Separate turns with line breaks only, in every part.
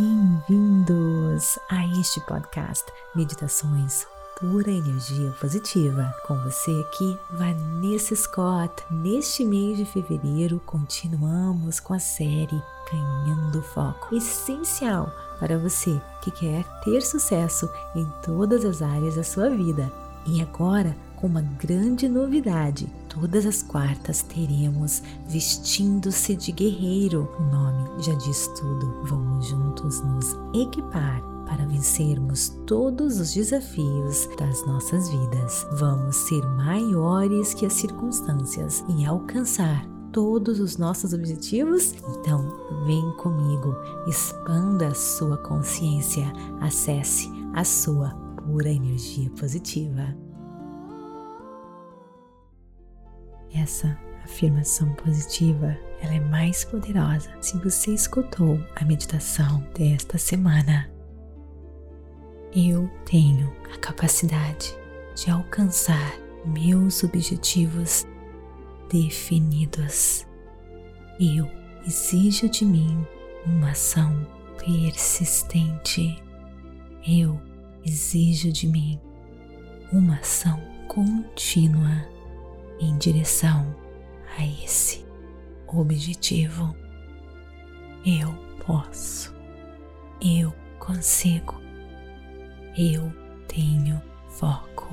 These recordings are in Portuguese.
Bem-vindos a este podcast Meditações Pura Energia Positiva. Com você aqui, Vanessa Scott. Neste mês de fevereiro, continuamos com a série Ganhando Foco essencial para você que quer ter sucesso em todas as áreas da sua vida. E agora, com uma grande novidade. Todas as quartas teremos Vestindo-se de Guerreiro. O nome já diz tudo. Vamos juntos nos equipar para vencermos todos os desafios das nossas vidas. Vamos ser maiores que as circunstâncias e alcançar todos os nossos objetivos? Então, vem comigo, expanda a sua consciência, acesse a sua pura energia positiva. Essa afirmação positiva ela é mais poderosa se você escutou a meditação desta semana. Eu tenho a capacidade de alcançar meus objetivos definidos. Eu exijo de mim uma ação persistente. Eu exijo de mim uma ação contínua em direção a esse objetivo. Eu posso, eu consigo, eu tenho foco.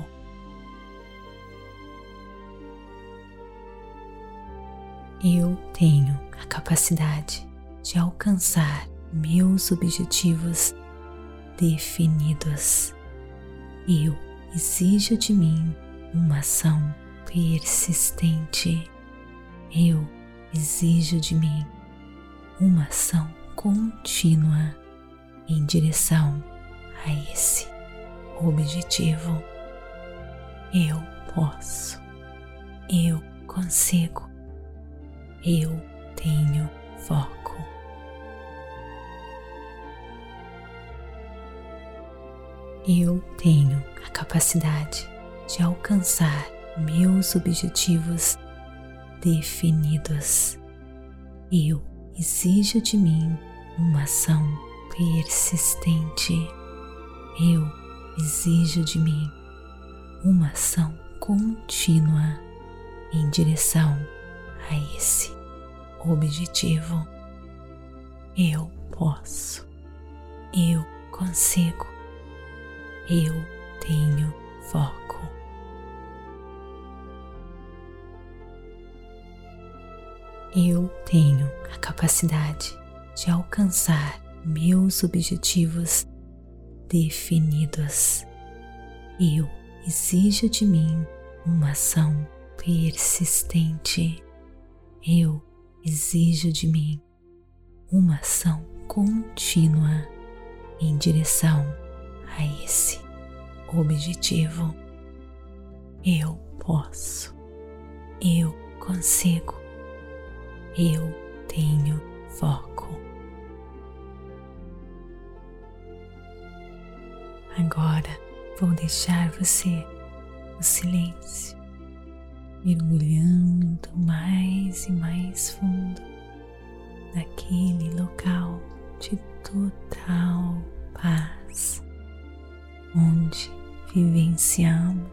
Eu tenho a capacidade de alcançar meus objetivos definidos. Eu exijo de mim uma ação persistente. Eu exijo de mim uma ação contínua em direção a esse objetivo. Eu posso, eu consigo, eu tenho foco. Eu tenho a capacidade de alcançar meus objetivos definidos. Eu exijo de mim uma ação persistente. Eu exijo de mim uma ação contínua em direção a esse objetivo. Eu posso, eu consigo, eu tenho foco. Eu tenho a capacidade de alcançar meus objetivos definidos. Eu exijo de mim uma ação persistente. Eu exijo de mim uma ação contínua em direção a esse objetivo. Eu posso, eu consigo eu tenho foco. Agora vou deixar você no silêncio, mergulhando mais e mais fundo naquele local de total paz, onde vivenciamos,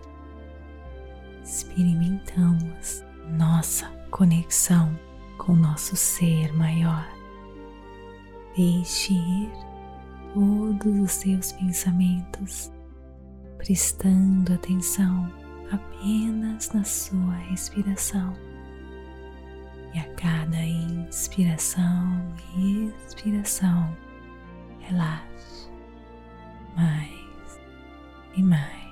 experimentamos nossa conexão com nosso ser maior. Deixe ir todos os seus pensamentos, prestando atenção apenas na sua respiração. E a cada inspiração e expiração, relaxe mais e mais.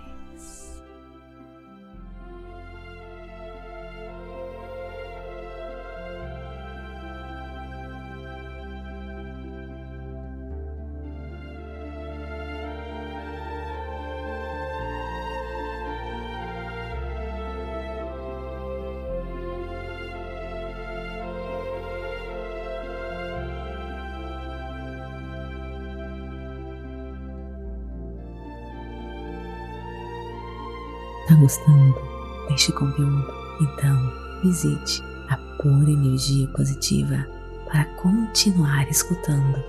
Está gostando deste conteúdo? Então visite a Pura Energia Positiva para continuar escutando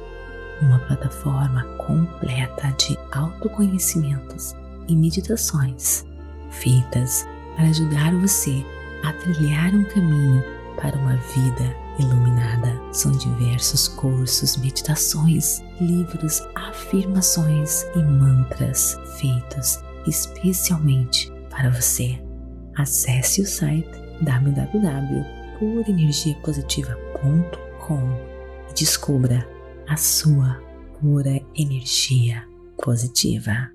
uma plataforma completa de autoconhecimentos e meditações feitas para ajudar você a trilhar um caminho para uma vida iluminada. São diversos cursos, meditações, livros, afirmações e mantras feitos especialmente para você. Acesse o site www.purenergiapositiva.com e descubra a sua pura energia positiva.